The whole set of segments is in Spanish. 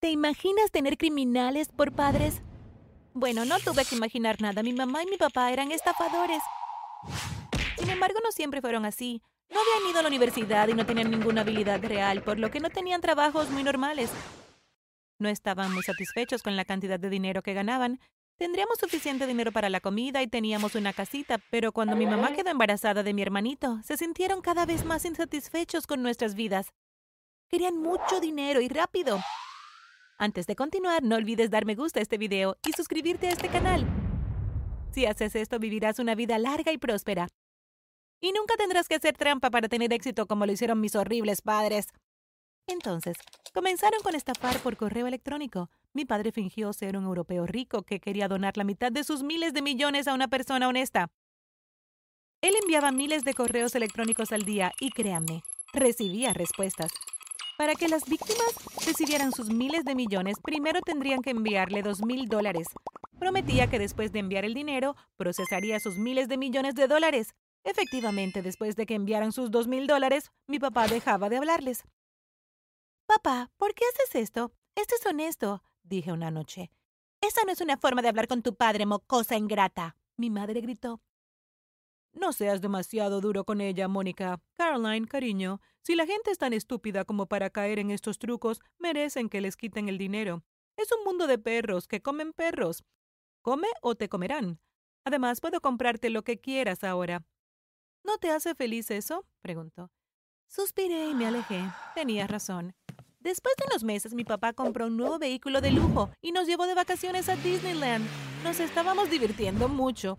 ¿Te imaginas tener criminales por padres? Bueno, no tuve que imaginar nada. Mi mamá y mi papá eran estafadores. Sin embargo, no siempre fueron así. No habían ido a la universidad y no tenían ninguna habilidad real, por lo que no tenían trabajos muy normales. No estaban muy satisfechos con la cantidad de dinero que ganaban. Tendríamos suficiente dinero para la comida y teníamos una casita, pero cuando mi mamá quedó embarazada de mi hermanito, se sintieron cada vez más insatisfechos con nuestras vidas. Querían mucho dinero y rápido. Antes de continuar, no olvides dar me gusta a este video y suscribirte a este canal. Si haces esto, vivirás una vida larga y próspera. Y nunca tendrás que hacer trampa para tener éxito como lo hicieron mis horribles padres. Entonces, comenzaron con estafar por correo electrónico. Mi padre fingió ser un europeo rico que quería donar la mitad de sus miles de millones a una persona honesta. Él enviaba miles de correos electrónicos al día y créanme, recibía respuestas. Para que las víctimas recibieran sus miles de millones, primero tendrían que enviarle dos mil dólares. Prometía que después de enviar el dinero, procesaría sus miles de millones de dólares. Efectivamente, después de que enviaran sus dos mil dólares, mi papá dejaba de hablarles. Papá, ¿por qué haces esto? Esto es honesto, dije una noche. Esa no es una forma de hablar con tu padre, mocosa ingrata. Mi madre gritó. No seas demasiado duro con ella, Mónica. Caroline, cariño, si la gente es tan estúpida como para caer en estos trucos, merecen que les quiten el dinero. Es un mundo de perros que comen perros. Come o te comerán. Además, puedo comprarte lo que quieras ahora. ¿No te hace feliz eso? preguntó. Suspiré y me alejé. Tenías razón. Después de unos meses, mi papá compró un nuevo vehículo de lujo y nos llevó de vacaciones a Disneyland. Nos estábamos divirtiendo mucho.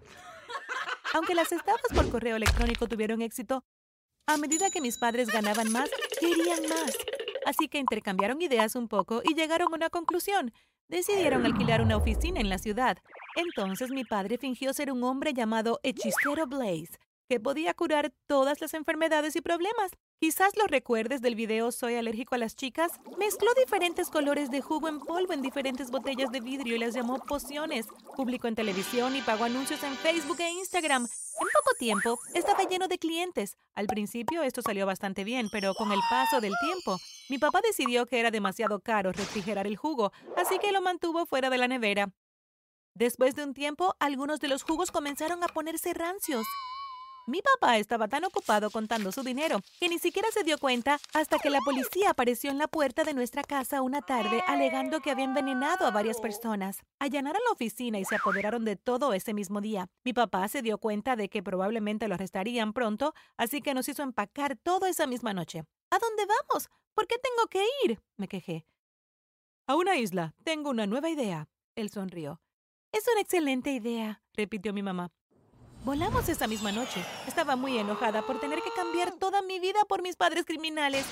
Aunque las estafas por correo electrónico tuvieron éxito, a medida que mis padres ganaban más, querían más. Así que intercambiaron ideas un poco y llegaron a una conclusión. Decidieron alquilar una oficina en la ciudad. Entonces mi padre fingió ser un hombre llamado Hechicero Blaze, que podía curar todas las enfermedades y problemas. Quizás lo recuerdes del video Soy alérgico a las chicas. Mezcló diferentes colores de jugo en polvo en diferentes botellas de vidrio y las llamó pociones. Publicó en televisión y pagó anuncios en Facebook e Instagram. En poco tiempo, estaba lleno de clientes. Al principio esto salió bastante bien, pero con el paso del tiempo, mi papá decidió que era demasiado caro refrigerar el jugo, así que lo mantuvo fuera de la nevera. Después de un tiempo, algunos de los jugos comenzaron a ponerse rancios. Mi papá estaba tan ocupado contando su dinero que ni siquiera se dio cuenta hasta que la policía apareció en la puerta de nuestra casa una tarde alegando que había envenenado a varias personas. Allanaron la oficina y se apoderaron de todo ese mismo día. Mi papá se dio cuenta de que probablemente lo arrestarían pronto, así que nos hizo empacar todo esa misma noche. ¿A dónde vamos? ¿Por qué tengo que ir? me quejé. A una isla. Tengo una nueva idea. Él sonrió. Es una excelente idea, repitió mi mamá. Volamos esa misma noche. Estaba muy enojada por tener que cambiar toda mi vida por mis padres criminales.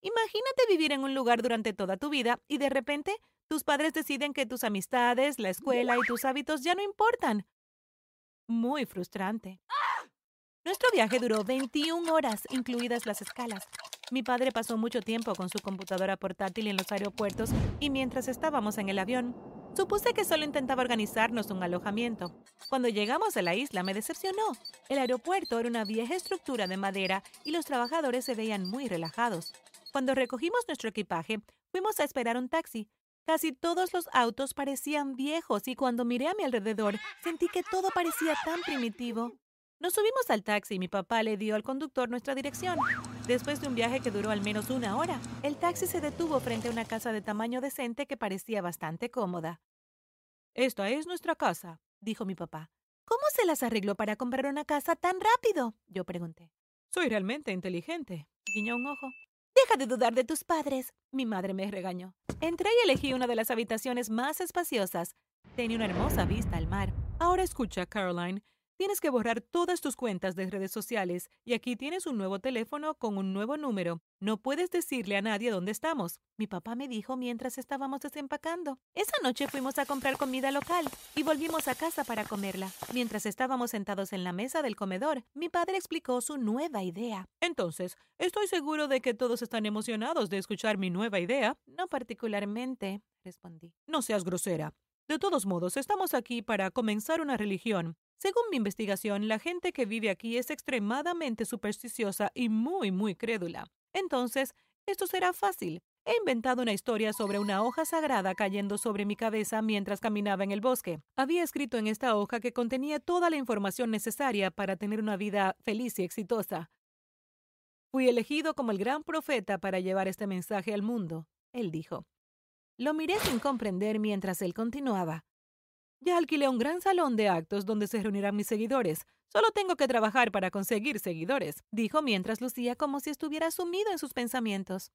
Imagínate vivir en un lugar durante toda tu vida y de repente tus padres deciden que tus amistades, la escuela y tus hábitos ya no importan. Muy frustrante. Nuestro viaje duró 21 horas, incluidas las escalas. Mi padre pasó mucho tiempo con su computadora portátil en los aeropuertos y mientras estábamos en el avión, supuse que solo intentaba organizarnos un alojamiento. Cuando llegamos a la isla me decepcionó. El aeropuerto era una vieja estructura de madera y los trabajadores se veían muy relajados. Cuando recogimos nuestro equipaje, fuimos a esperar un taxi. Casi todos los autos parecían viejos y cuando miré a mi alrededor sentí que todo parecía tan primitivo. Nos subimos al taxi y mi papá le dio al conductor nuestra dirección. Después de un viaje que duró al menos una hora, el taxi se detuvo frente a una casa de tamaño decente que parecía bastante cómoda. Esta es nuestra casa, dijo mi papá. ¿Cómo se las arregló para comprar una casa tan rápido? Yo pregunté. Soy realmente inteligente, guiñó un ojo. Deja de dudar de tus padres, mi madre me regañó. Entré y elegí una de las habitaciones más espaciosas. Tenía una hermosa vista al mar. Ahora escucha, Caroline. Tienes que borrar todas tus cuentas de redes sociales y aquí tienes un nuevo teléfono con un nuevo número. No puedes decirle a nadie dónde estamos. Mi papá me dijo mientras estábamos desempacando. Esa noche fuimos a comprar comida local y volvimos a casa para comerla. Mientras estábamos sentados en la mesa del comedor, mi padre explicó su nueva idea. Entonces, estoy seguro de que todos están emocionados de escuchar mi nueva idea. No particularmente, respondí. No seas grosera. De todos modos, estamos aquí para comenzar una religión. Según mi investigación, la gente que vive aquí es extremadamente supersticiosa y muy, muy crédula. Entonces, esto será fácil. He inventado una historia sobre una hoja sagrada cayendo sobre mi cabeza mientras caminaba en el bosque. Había escrito en esta hoja que contenía toda la información necesaria para tener una vida feliz y exitosa. Fui elegido como el gran profeta para llevar este mensaje al mundo, él dijo. Lo miré sin comprender mientras él continuaba. Ya alquilé un gran salón de actos donde se reunirán mis seguidores. Solo tengo que trabajar para conseguir seguidores, dijo mientras lucía como si estuviera sumido en sus pensamientos.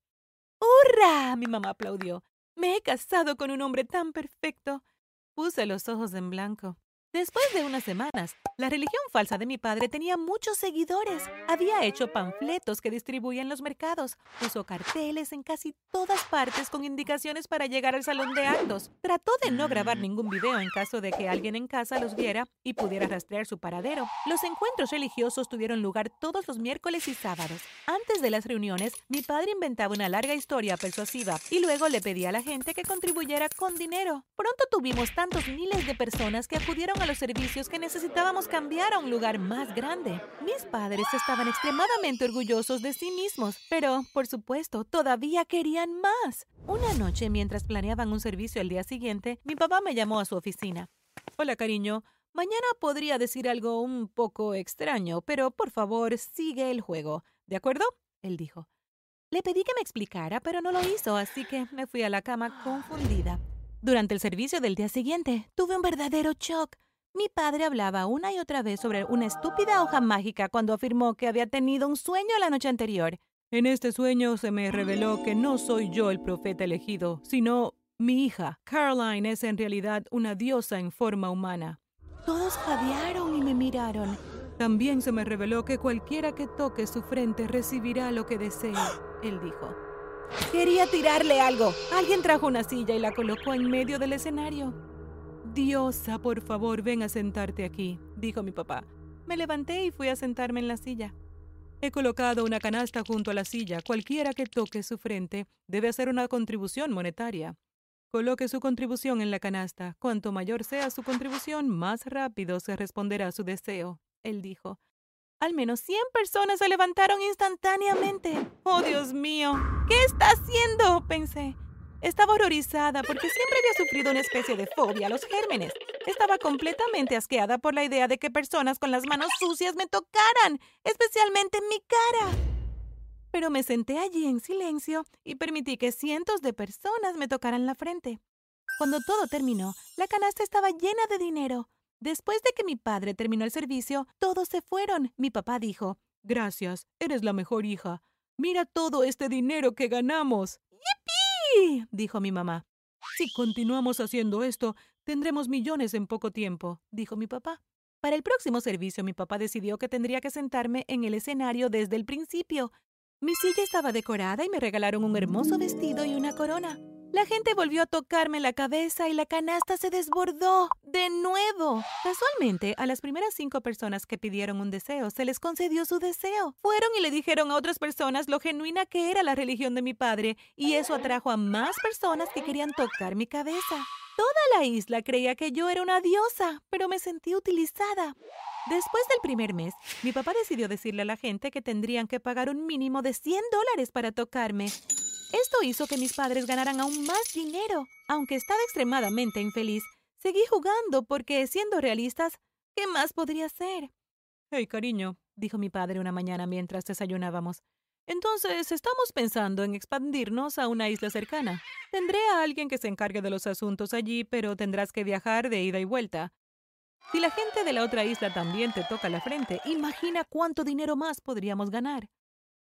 ¡Hurra! Mi mamá aplaudió. Me he casado con un hombre tan perfecto. Puse los ojos en blanco. Después de unas semanas, la religión falsa de mi padre tenía muchos seguidores. Había hecho panfletos que distribuía en los mercados. Puso carteles en casi todas partes con indicaciones para llegar al salón de actos. Trató de no grabar ningún video en caso de que alguien en casa los viera y pudiera rastrear su paradero. Los encuentros religiosos tuvieron lugar todos los miércoles y sábados. Antes de las reuniones, mi padre inventaba una larga historia persuasiva y luego le pedía a la gente que contribuyera con dinero. Pronto tuvimos tantos miles de personas que acudieron a los servicios que necesitábamos cambiar a un lugar más grande. Mis padres estaban extremadamente orgullosos de sí mismos, pero, por supuesto, todavía querían más. Una noche, mientras planeaban un servicio el día siguiente, mi papá me llamó a su oficina. Hola, cariño. Mañana podría decir algo un poco extraño, pero por favor, sigue el juego. ¿De acuerdo? Él dijo. Le pedí que me explicara, pero no lo hizo, así que me fui a la cama confundida. Durante el servicio del día siguiente, tuve un verdadero shock. Mi padre hablaba una y otra vez sobre una estúpida hoja mágica cuando afirmó que había tenido un sueño la noche anterior. En este sueño se me reveló que no soy yo el profeta elegido, sino mi hija. Caroline es en realidad una diosa en forma humana. Todos jadearon y me miraron. También se me reveló que cualquiera que toque su frente recibirá lo que desee, él dijo. Quería tirarle algo. Alguien trajo una silla y la colocó en medio del escenario. Diosa, por favor, ven a sentarte aquí, dijo mi papá. Me levanté y fui a sentarme en la silla. He colocado una canasta junto a la silla. Cualquiera que toque su frente debe hacer una contribución monetaria. Coloque su contribución en la canasta. Cuanto mayor sea su contribución, más rápido se responderá a su deseo, él dijo. Al menos 100 personas se levantaron instantáneamente. ¡Oh, Dios mío! ¿Qué está haciendo? pensé. Estaba horrorizada porque siempre había sufrido una especie de fobia a los gérmenes. Estaba completamente asqueada por la idea de que personas con las manos sucias me tocaran, especialmente en mi cara. Pero me senté allí en silencio y permití que cientos de personas me tocaran la frente. Cuando todo terminó, la canasta estaba llena de dinero. Después de que mi padre terminó el servicio, todos se fueron. Mi papá dijo, Gracias, eres la mejor hija. Mira todo este dinero que ganamos dijo mi mamá. Si continuamos haciendo esto, tendremos millones en poco tiempo, dijo mi papá. Para el próximo servicio, mi papá decidió que tendría que sentarme en el escenario desde el principio. Mi silla estaba decorada y me regalaron un hermoso vestido y una corona. La gente volvió a tocarme la cabeza y la canasta se desbordó de nuevo. Casualmente, a las primeras cinco personas que pidieron un deseo, se les concedió su deseo. Fueron y le dijeron a otras personas lo genuina que era la religión de mi padre, y eso atrajo a más personas que querían tocar mi cabeza. Toda la isla creía que yo era una diosa, pero me sentí utilizada. Después del primer mes, mi papá decidió decirle a la gente que tendrían que pagar un mínimo de 100 dólares para tocarme. Esto hizo que mis padres ganaran aún más dinero. Aunque estaba extremadamente infeliz, seguí jugando porque, siendo realistas, ¿qué más podría hacer? Hey, cariño, dijo mi padre una mañana mientras desayunábamos. Entonces, estamos pensando en expandirnos a una isla cercana. Tendré a alguien que se encargue de los asuntos allí, pero tendrás que viajar de ida y vuelta. Si la gente de la otra isla también te toca la frente, imagina cuánto dinero más podríamos ganar.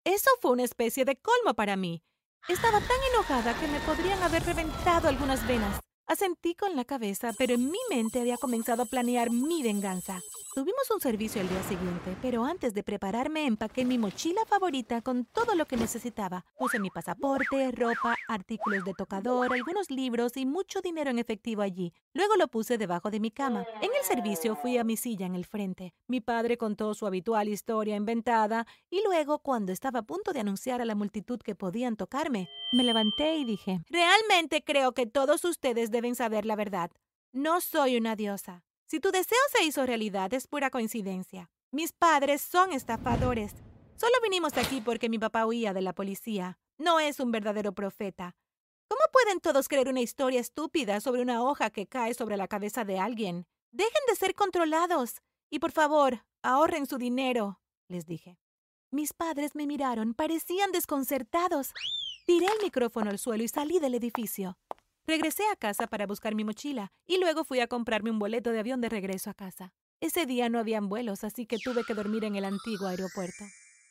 Eso fue una especie de colmo para mí. Estaba tan enojada que me podrían haber reventado algunas venas. Asentí con la cabeza, pero en mi mente había comenzado a planear mi venganza. Tuvimos un servicio el día siguiente, pero antes de prepararme empaqué mi mochila favorita con todo lo que necesitaba. Puse mi pasaporte, ropa, artículos de tocador, algunos libros y mucho dinero en efectivo allí. Luego lo puse debajo de mi cama. En el servicio fui a mi silla en el frente. Mi padre contó su habitual historia inventada y luego, cuando estaba a punto de anunciar a la multitud que podían tocarme, me levanté y dije, Realmente creo que todos ustedes deben saber la verdad. No soy una diosa. Si tu deseo se hizo realidad es pura coincidencia. Mis padres son estafadores. Solo vinimos aquí porque mi papá huía de la policía. No es un verdadero profeta. ¿Cómo pueden todos creer una historia estúpida sobre una hoja que cae sobre la cabeza de alguien? Dejen de ser controlados. Y por favor, ahorren su dinero, les dije. Mis padres me miraron, parecían desconcertados. Tiré el micrófono al suelo y salí del edificio. Regresé a casa para buscar mi mochila y luego fui a comprarme un boleto de avión de regreso a casa. Ese día no habían vuelos, así que tuve que dormir en el antiguo aeropuerto.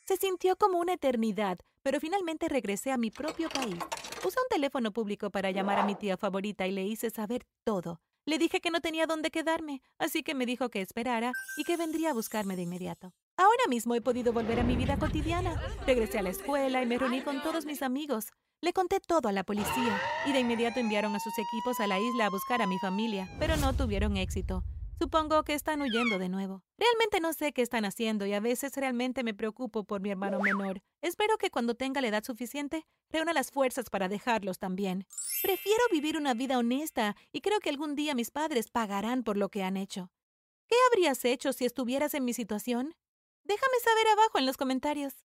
Se sintió como una eternidad, pero finalmente regresé a mi propio país. Usé un teléfono público para llamar a mi tía favorita y le hice saber todo. Le dije que no tenía dónde quedarme, así que me dijo que esperara y que vendría a buscarme de inmediato. Ahora mismo he podido volver a mi vida cotidiana. Regresé a la escuela y me reuní con todos mis amigos. Le conté todo a la policía y de inmediato enviaron a sus equipos a la isla a buscar a mi familia, pero no tuvieron éxito. Supongo que están huyendo de nuevo. Realmente no sé qué están haciendo y a veces realmente me preocupo por mi hermano menor. Espero que cuando tenga la edad suficiente, reúna las fuerzas para dejarlos también. Prefiero vivir una vida honesta y creo que algún día mis padres pagarán por lo que han hecho. ¿Qué habrías hecho si estuvieras en mi situación? Déjame saber abajo en los comentarios.